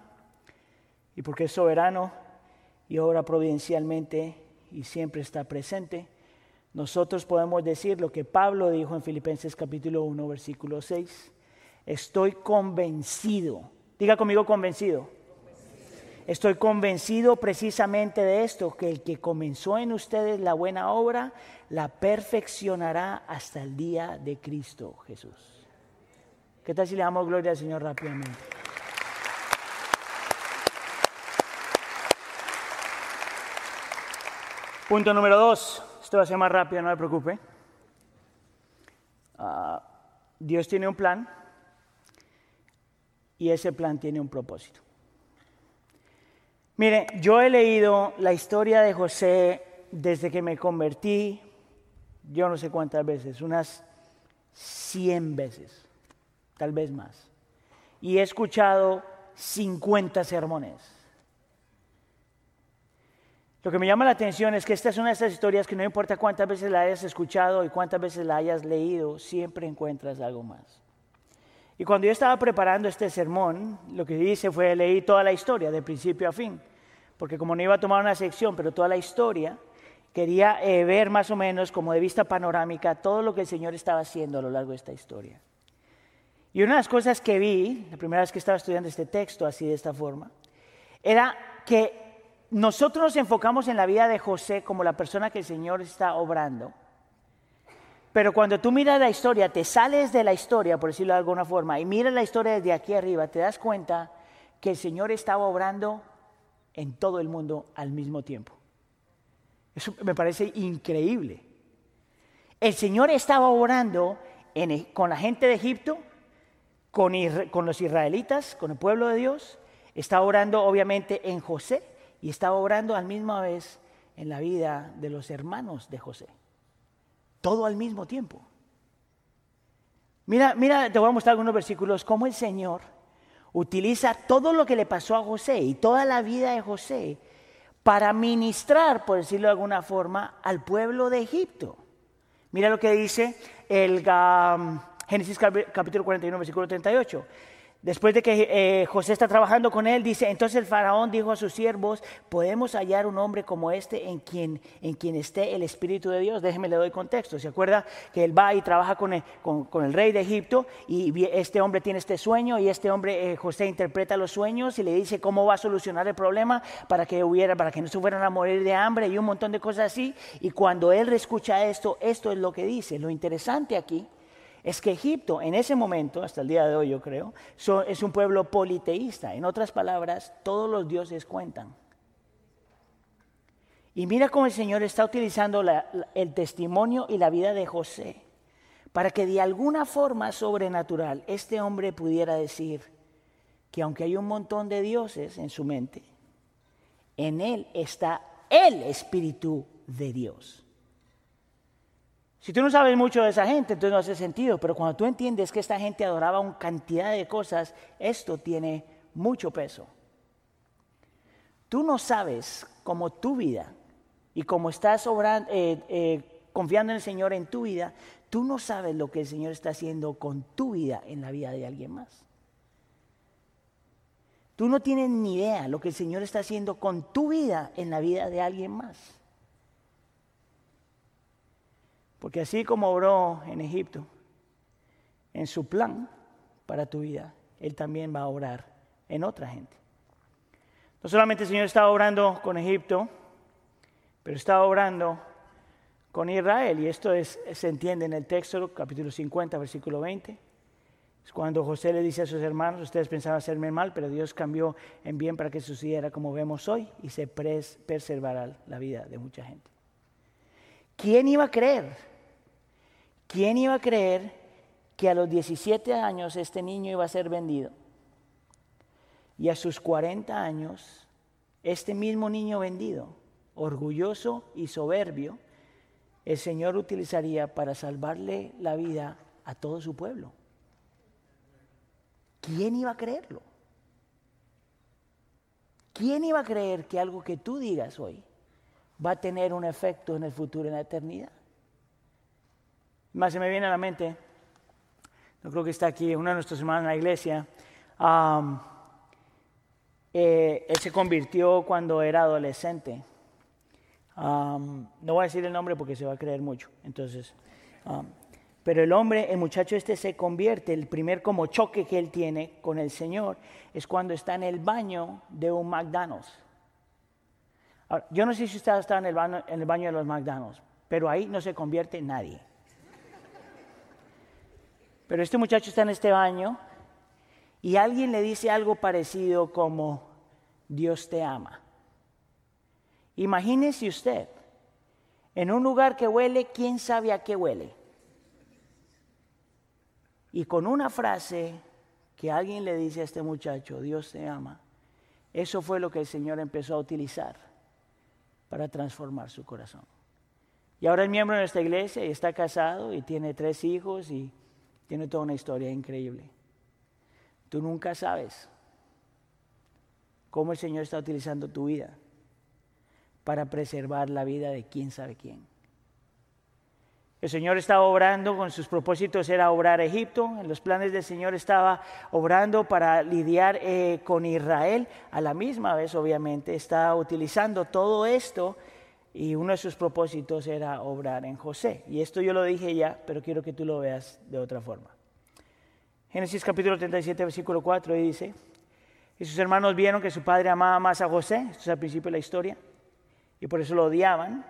Y porque es soberano y obra providencialmente y siempre está presente, nosotros podemos decir lo que Pablo dijo en Filipenses capítulo 1, versículo 6. Estoy convencido. Diga conmigo convencido Estoy convencido precisamente de esto, que el que comenzó en ustedes la buena obra, la perfeccionará hasta el día de Cristo Jesús. ¿Qué tal si le damos gloria al Señor rápidamente? Punto número dos. Esto va a ser más rápido, no me preocupe. Ah, Dios tiene un plan y ese plan tiene un propósito. Mire, yo he leído la historia de José desde que me convertí, yo no sé cuántas veces, unas 100 veces, tal vez más. Y he escuchado 50 sermones. Lo que me llama la atención es que esta es una de esas historias que no importa cuántas veces la hayas escuchado y cuántas veces la hayas leído, siempre encuentras algo más. Y cuando yo estaba preparando este sermón, lo que hice fue leer toda la historia, de principio a fin. Porque como no iba a tomar una sección, pero toda la historia, quería eh, ver más o menos como de vista panorámica todo lo que el Señor estaba haciendo a lo largo de esta historia. Y una de las cosas que vi, la primera vez que estaba estudiando este texto así de esta forma, era que nosotros nos enfocamos en la vida de José como la persona que el Señor está obrando. Pero cuando tú miras la historia, te sales de la historia, por decirlo de alguna forma, y miras la historia desde aquí arriba, te das cuenta que el Señor estaba obrando en todo el mundo al mismo tiempo. Eso me parece increíble. El Señor estaba obrando con la gente de Egipto, con, los israelitas, con el pueblo de Dios. Estaba orando obviamente en José y estaba orando al misma vez en la vida de los hermanos de José. Todo al mismo tiempo. Mira, mira, te voy a mostrar algunos versículos, cómo el Señor utiliza todo lo que le pasó a José y toda la vida de José para ministrar, por decirlo de alguna forma, al pueblo de Egipto. Mira lo que dice el um, Génesis capítulo 41, versículo 38. Después de que eh, José está trabajando con él, dice, entonces el faraón dijo a sus siervos, podemos hallar un hombre como este en quien, en quien esté el Espíritu de Dios. Déjeme le doy contexto. ¿Se acuerda que él va y trabaja con el, con, el rey de Egipto y este hombre tiene este sueño y este hombre, eh, José, interpreta los sueños y le dice cómo va a solucionar el problema para que, hubiera, para que no se fueran a morir de hambre y un montón de cosas así. Y cuando él escucha esto, esto es lo que dice. Lo interesante aquí es que Egipto en ese momento, hasta el día de hoy yo creo, es un pueblo politeísta. En otras palabras, todos los dioses cuentan. Y mira cómo el Señor está utilizando el testimonio y la vida de José para que de alguna forma sobrenatural este hombre pudiera decir que aunque hay un montón de dioses en su mente, en él está el Espíritu de Dios. Si tú no sabes mucho de esa gente, entonces no hace sentido, pero cuando tú entiendes que esta gente adoraba una cantidad de cosas, esto tiene mucho peso. Tú no sabes cómo tu vida y cómo estás eh, eh, confiando en el Señor en tu vida, tú no sabes lo que el Señor está haciendo con tu vida en la vida de alguien más. Tú no tienes ni idea lo que el Señor está haciendo con tu vida en la vida de alguien más. Porque así como obró en Egipto, en su plan para tu vida, Él también va a obrar en otra gente. No solamente el Señor estaba obrando con Egipto, pero estaba obrando con Israel. Y esto se entiende en el texto, capítulo 50, versículo 20. Es cuando José le dice a sus hermanos, ustedes pensaban hacerme mal, pero Dios cambió en bien para que sucediera como vemos hoy y se preservará la vida de mucha gente. ¿Quién iba a creer? ¿Quién iba a creer que a los 17 años este niño iba a ser vendido? Y a sus 40 años, este mismo niño vendido, orgulloso y soberbio, el Señor utilizaría para salvarle la vida a todo su pueblo. ¿Quién iba a creerlo? ¿Quién iba a creer que algo que tú digas hoy va a tener un efecto en el futuro, en la eternidad. Más se me viene a la mente, no creo que está aquí, uno de nuestros hermanos en la iglesia, eh, él se convirtió cuando era adolescente. no voy a decir el nombre porque se va a creer mucho, entonces. pero el hombre, el muchacho este se convierte, el primer como choque que él tiene con el Señor es cuando está en el baño de un McDonald's yo no sé si usted está en el, baño, en el baño de los McDonald's, pero ahí no se convierte nadie. Pero este muchacho está en este baño y alguien le dice algo parecido como, Dios te ama. Imagínese usted, en un lugar que huele, ¿quién sabe a qué huele? Y con una frase que alguien le dice a este muchacho, Dios te ama, eso fue lo que el Señor empezó a utilizar para transformar su corazón. Y ahora es miembro de nuestra iglesia y está casado y tiene tres hijos y tiene toda una historia increíble. Tú nunca sabes cómo el Señor está utilizando tu vida para preservar la vida de quién sabe quién. El Señor estaba obrando, con sus propósitos era obrar Egipto, en los planes del Señor estaba obrando para lidiar eh, con Israel, a la misma vez obviamente estaba utilizando todo esto y uno de sus propósitos era obrar en José. Y esto yo lo dije ya, pero quiero que tú lo veas de otra forma. Génesis capítulo 37, versículo 4 dice, y sus hermanos vieron que su padre amaba más a José, esto es al principio de la historia, y por eso lo odiaban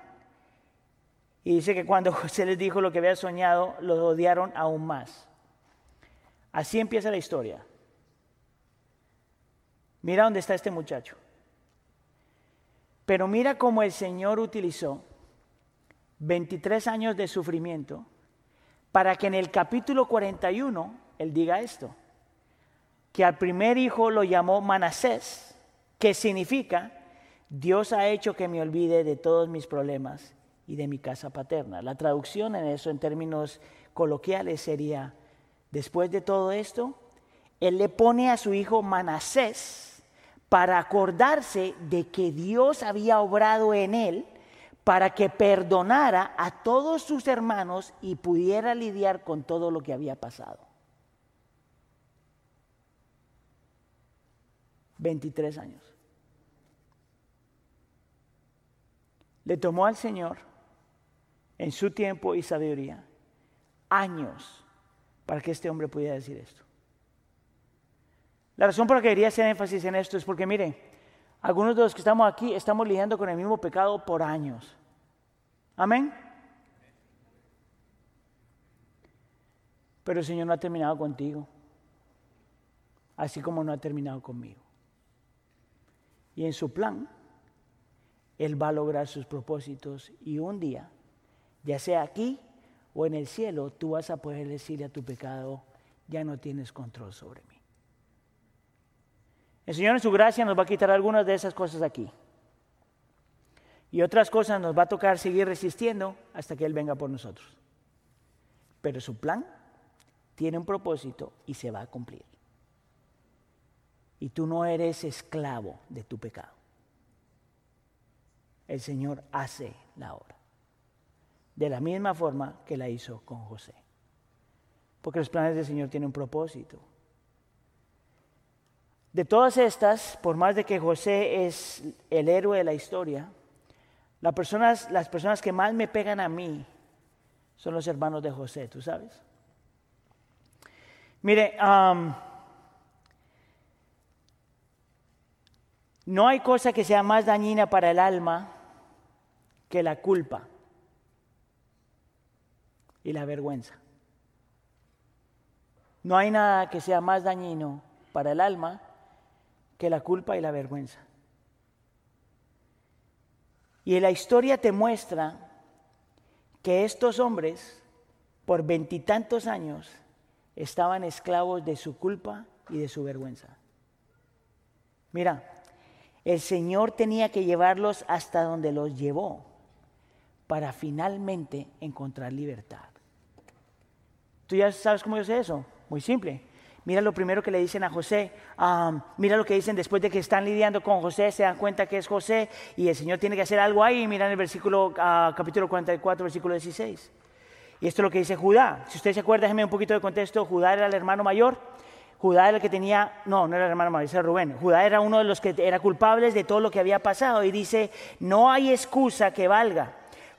y dice que cuando José les dijo lo que había soñado, lo odiaron aún más. Así empieza la historia. Mira dónde está este muchacho. Pero mira cómo el Señor utilizó 23 años de sufrimiento para que en el capítulo 41 Él diga esto, que al primer hijo lo llamó Manasés, que significa Dios ha hecho que me olvide de todos mis problemas y de mi casa paterna. La traducción en eso en términos coloquiales sería, después de todo esto, Él le pone a su hijo Manasés para acordarse de que Dios había obrado en él para que perdonara a todos sus hermanos y pudiera lidiar con todo lo que había pasado. 23 años. Le tomó al Señor, en su tiempo y sabiduría, años para que este hombre pudiera decir esto. La razón por la que quería hacer énfasis en esto es porque, mire, algunos de los que estamos aquí estamos lidiando con el mismo pecado por años. Amén. Pero el Señor no ha terminado contigo, así como no ha terminado conmigo. Y en su plan, Él va a lograr sus propósitos y un día, ya sea aquí o en el cielo, tú vas a poder decirle a tu pecado, ya no tienes control sobre mí. El Señor en su gracia nos va a quitar algunas de esas cosas aquí. Y otras cosas nos va a tocar seguir resistiendo hasta que Él venga por nosotros. Pero su plan tiene un propósito y se va a cumplir. Y tú no eres esclavo de tu pecado. El Señor hace la obra. De la misma forma que la hizo con José. Porque los planes del Señor tienen un propósito. De todas estas, por más de que José es el héroe de la historia, las personas, que más me pegan a mí son los hermanos de José, ¿tú sabes? Mire, no hay cosa que sea más dañina para el alma que la culpa y la vergüenza. No hay nada que sea más dañino para el alma que la culpa y la vergüenza. Y la historia te muestra que estos hombres, por veintitantos años, estaban esclavos de su culpa y de su vergüenza. Mira, el Señor tenía que llevarlos hasta donde los llevó para finalmente encontrar libertad. ¿Tú ya sabes cómo yo sé eso? Muy simple. Mira lo primero que le dicen a José. mira lo que dicen después de que están lidiando con José, se dan cuenta que es José y el Señor tiene que hacer algo ahí. Mira en el versículo, uh, capítulo 44, versículo 16. Y esto es lo que dice Judá. Si usted se acuerda, déjeme un poquito de contexto. Judá era el hermano mayor. Judá era el que tenía, no, no era el hermano mayor, era Rubén. Judá era uno de los que era culpables de todo lo que había pasado. Y dice, no hay excusa que valga.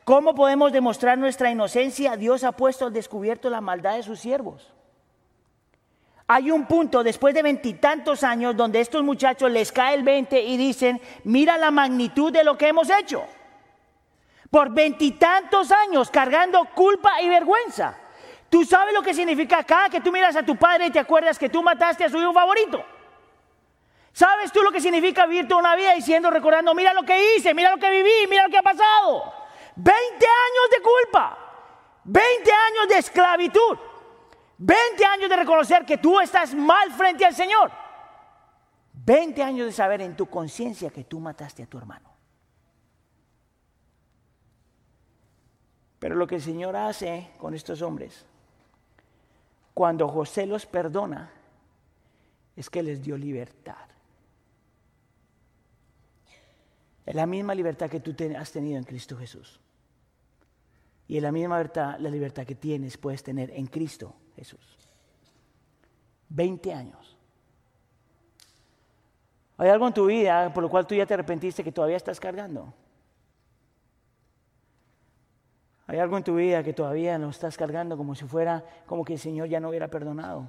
¿Cómo podemos demostrar nuestra inocencia? Dios ha puesto al descubierto la maldad de sus siervos. Hay un punto después de veintitantos años donde estos muchachos les cae el 20 y dicen, mira la magnitud de lo que hemos hecho. Por veintitantos años cargando culpa y vergüenza. Tú sabes lo que significa cada que tú miras a tu padre y te acuerdas que tú mataste a su hijo favorito. ¿Sabes tú lo que significa vivir toda una vida diciendo, recordando, mira lo que hice, mira lo que viví, mira lo que ha pasado? 20 años de culpa, 20 años de esclavitud. 20 años de reconocer que tú estás mal frente al Señor. 20 años de saber en tu conciencia que tú mataste a tu hermano. Pero lo que el Señor hace con estos hombres, cuando José los perdona, es que les dio libertad. Es la misma libertad que tú has tenido en Cristo Jesús. Y es la misma libertad, la libertad que tienes, puedes tener en Cristo Jesús. 20 años. ¿Hay algo en tu vida por lo cual tú ya te arrepentiste que todavía estás cargando? ¿Hay algo en tu vida que todavía no estás cargando como si fuera como que el Señor ya no hubiera perdonado?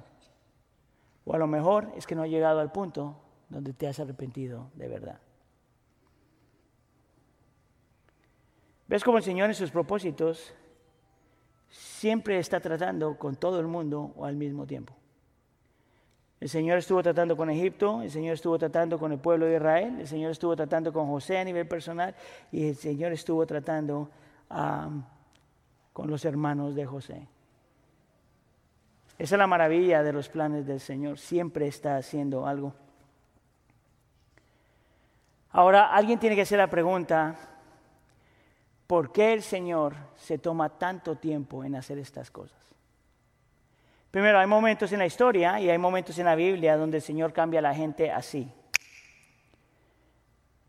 O a lo mejor es que no ha llegado al punto donde te has arrepentido de verdad. ¿Ves cómo el Señor en sus propósitos siempre está tratando con todo el mundo al mismo tiempo. El Señor estuvo tratando con Egipto, el Señor estuvo tratando con el pueblo de Israel, el Señor estuvo tratando con José a nivel personal y el Señor estuvo tratando con los hermanos de José. Esa es la maravilla de los planes del Señor, siempre está haciendo algo. Ahora, alguien tiene que hacer la pregunta, ¿por qué el Señor se toma tanto tiempo en hacer estas cosas? Primero, hay momentos en la historia y hay momentos en la Biblia donde el Señor cambia a la gente así.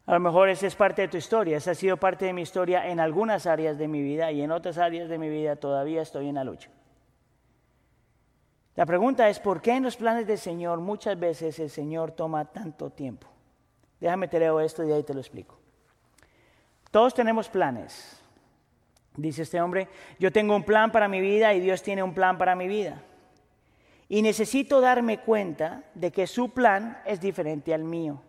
A lo mejor esa es parte de tu historia, esa ha sido parte de mi historia en algunas áreas de mi vida y en otras áreas de mi vida todavía estoy en la lucha. La pregunta es, ¿por qué en los planes del Señor muchas veces el Señor toma tanto tiempo? Déjame te leo esto y ahí te lo explico. Todos tenemos planes. Dice este hombre, yo tengo un plan para mi vida y Dios tiene un plan para mi vida. Y necesito darme cuenta de que su plan es diferente al mío.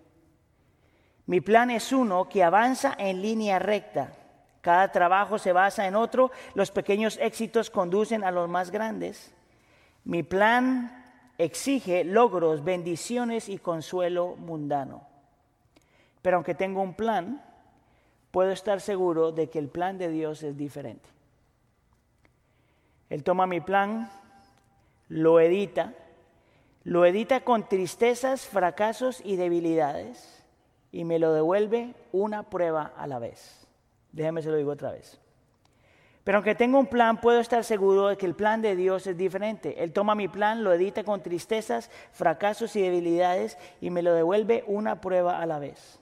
Mi plan es uno que avanza en línea recta. Cada trabajo se basa en otro. Los pequeños éxitos conducen a los más grandes. Mi plan exige logros, bendiciones y consuelo mundano. Pero aunque tengo un plan, puedo estar seguro de que el plan de Dios es diferente. Él toma mi plan, lo edita, lo edita con tristezas, fracasos y debilidades y me lo devuelve una prueba a la vez. Déjeme se lo digo otra vez. Pero aunque tengo un plan, puedo estar seguro de que el plan de Dios es diferente. Él toma mi plan, lo edita con tristezas, fracasos y debilidades y me lo devuelve una prueba a la vez.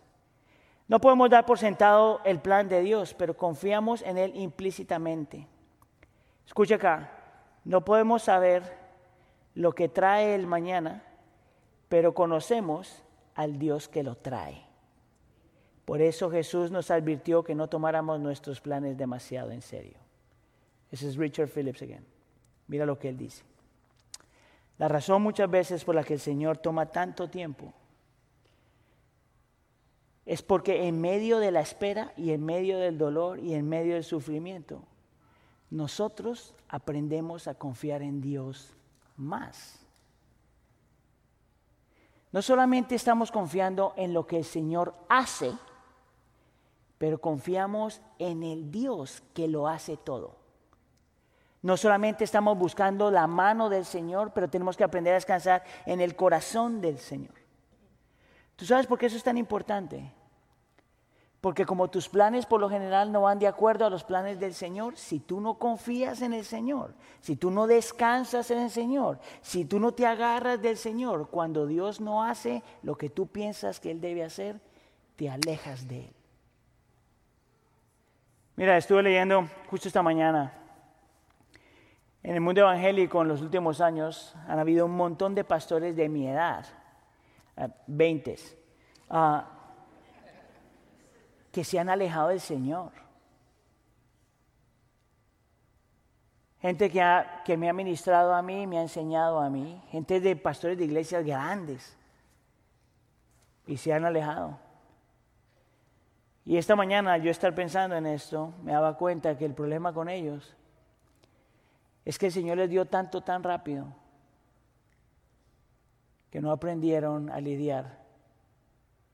No podemos dar por sentado el plan de Dios, pero confiamos en Él implícitamente. Escucha acá, no podemos saber lo que trae el mañana, pero conocemos al Dios que lo trae. Por eso Jesús nos advirtió que no tomáramos nuestros planes demasiado en serio. Ese es Richard Phillips again. Mira lo que él dice. La razón muchas veces por la que el Señor toma tanto tiempo es porque en medio de la espera y en medio del dolor y en medio del sufrimiento, nosotros aprendemos a confiar en Dios más. No solamente estamos confiando en lo que el Señor hace, pero confiamos en el Dios que lo hace todo. No solamente estamos buscando la mano del Señor, pero tenemos que aprender a descansar en el corazón del Señor. ¿Tú sabes por qué eso es tan importante? Porque como tus planes por lo general no van de acuerdo a los planes del Señor, si tú no confías en el Señor, si tú no descansas en el Señor, si tú no te agarras del Señor, cuando Dios no hace lo que tú piensas que Él debe hacer, te alejas de Él. Mira, estuve leyendo justo esta mañana. En el mundo evangélico en los últimos años han habido un montón de pastores de mi edad, 20 que se han alejado del Señor. Gente que, me ha ministrado a mí, me ha enseñado a mí. Gente de pastores de iglesias grandes. Y se han alejado. Y esta mañana yo estar pensando en esto, me daba cuenta que el problema con ellos es que el Señor les dio tanto tan rápido que no aprendieron a lidiar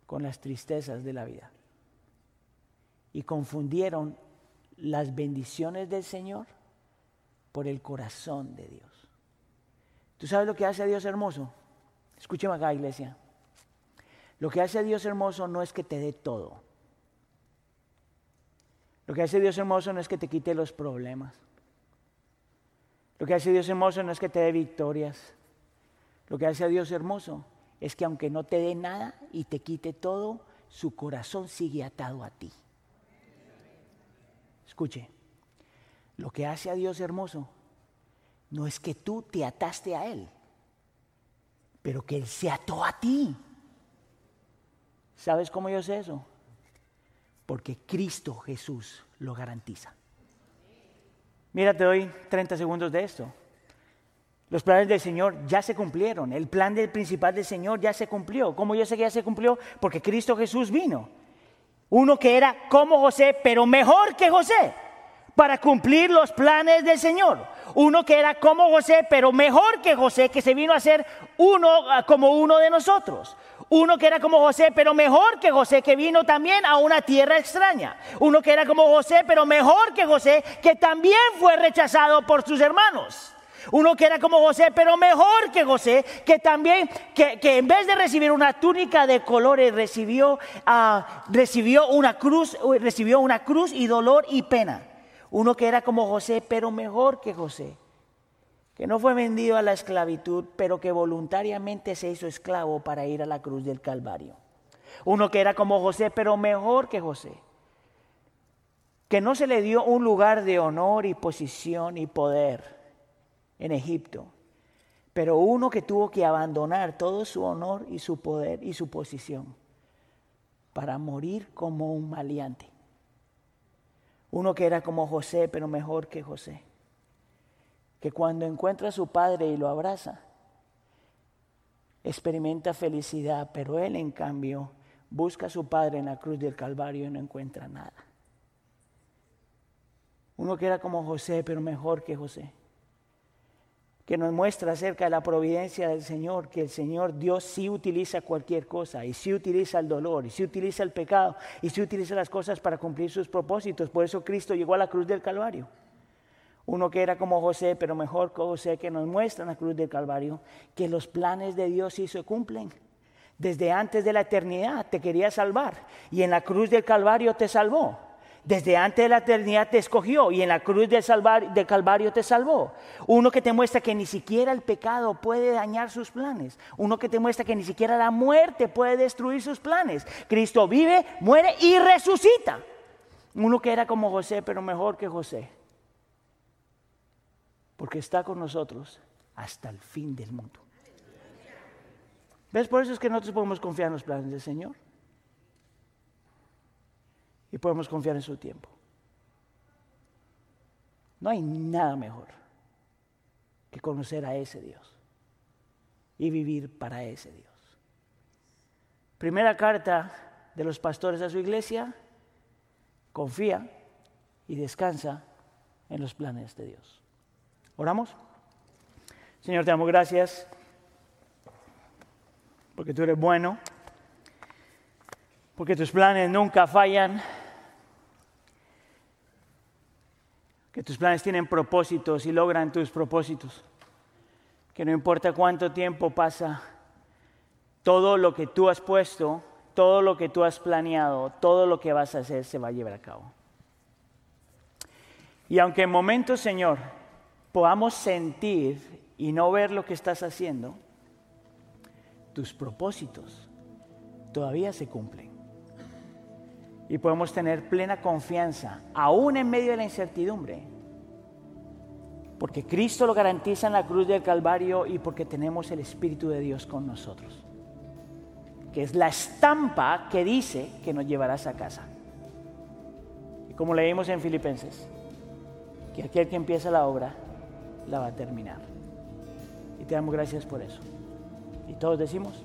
con las tristezas de la vida y confundieron las bendiciones del Señor por el corazón de Dios. ¿Tú sabes lo que hace a Dios hermoso? Escúcheme acá, iglesia. Lo que hace a Dios hermoso no es que te dé todo. Lo que hace Dios hermoso no es que te quite los problemas. Lo que hace Dios hermoso no es que te dé victorias. Lo que hace a Dios hermoso es que aunque no te dé nada y te quite todo, su corazón sigue atado a ti. Escuche, lo que hace a Dios hermoso no es que tú te ataste a Él, pero que Él se ató a ti. ¿Sabes cómo yo sé eso? Porque Cristo Jesús lo garantiza. Mira, te doy 30 segundos de esto. Los planes del Señor ya se cumplieron. El plan del principal del Señor ya se cumplió. ¿Cómo yo sé que ya se cumplió? Porque Cristo Jesús vino. Uno que era como José, pero mejor que José, para cumplir los planes del Señor. Uno que era como José, pero mejor que José, que se vino a ser uno ah, como uno de nosotros. Uno que era como José, pero mejor que José, que vino también a una tierra extraña. Uno que era como José, pero mejor que José, que también fue rechazado por sus hermanos. Uno que era como José, pero mejor que José, que también, que, en vez de recibir una túnica de colores, recibió, ah, recibió una cruz, recibió una cruz y dolor y pena. Uno que era como José, pero mejor que José que no fue vendido a la esclavitud, pero que voluntariamente se hizo esclavo para ir a la cruz del Calvario. Uno que era como José, pero mejor que José, que no se le dio un lugar de honor y posición y poder en Egipto, pero uno que tuvo que abandonar todo su honor y su poder y su posición para morir como un maleante. Uno que era como José, pero mejor que José que cuando encuentra a su padre y lo abraza, experimenta felicidad, pero él en cambio busca a su padre en la cruz del Calvario y no encuentra nada. Uno que era como José, pero mejor que José, que nos muestra acerca de la providencia del Señor, que el Señor Dios sí utiliza cualquier cosa, y sí utiliza el dolor, y sí utiliza el pecado, y sí utiliza las cosas para cumplir sus propósitos. Por eso Cristo llegó a la cruz del Calvario. Uno que era como José, pero mejor que José, que nos muestra en la cruz del Calvario que los planes de Dios sí se cumplen. Desde antes de la eternidad te quería salvar y en la cruz del Calvario te salvó. Desde antes de la eternidad te escogió y en la cruz del, Calvario te salvó. Uno que te muestra que ni siquiera el pecado puede dañar sus planes. Uno que te muestra que ni siquiera la muerte puede destruir sus planes. Cristo vive, muere y resucita. Uno que era como José, pero mejor que José porque está con nosotros hasta el fin del mundo. ¿Ves? Por eso es que nosotros podemos confiar en los planes del Señor. Y podemos confiar en su tiempo. No hay nada mejor que conocer a ese Dios y vivir para ese Dios. Primera carta de los pastores a su iglesia, confía y descansa en los planes de Dios. ¿Oramos? Señor, te damos gracias porque tú eres bueno, porque tus planes nunca fallan, que tus planes tienen propósitos y logran tus propósitos, que no importa cuánto tiempo pasa, todo lo que tú has puesto, todo lo que tú has planeado, todo lo que vas a hacer se va a llevar a cabo. Y aunque en momentos, Señor, podamos sentir y no ver lo que estás haciendo, tus propósitos todavía se cumplen. Y podemos tener plena confianza, aún en medio de la incertidumbre, porque Cristo lo garantiza en la cruz del Calvario y porque tenemos el Espíritu de Dios con nosotros, que es la estampa que dice que nos llevarás a casa. Y como leímos en Filipenses, que aquel que empieza la obra la va a terminar. Y te damos gracias por eso. Y todos decimos.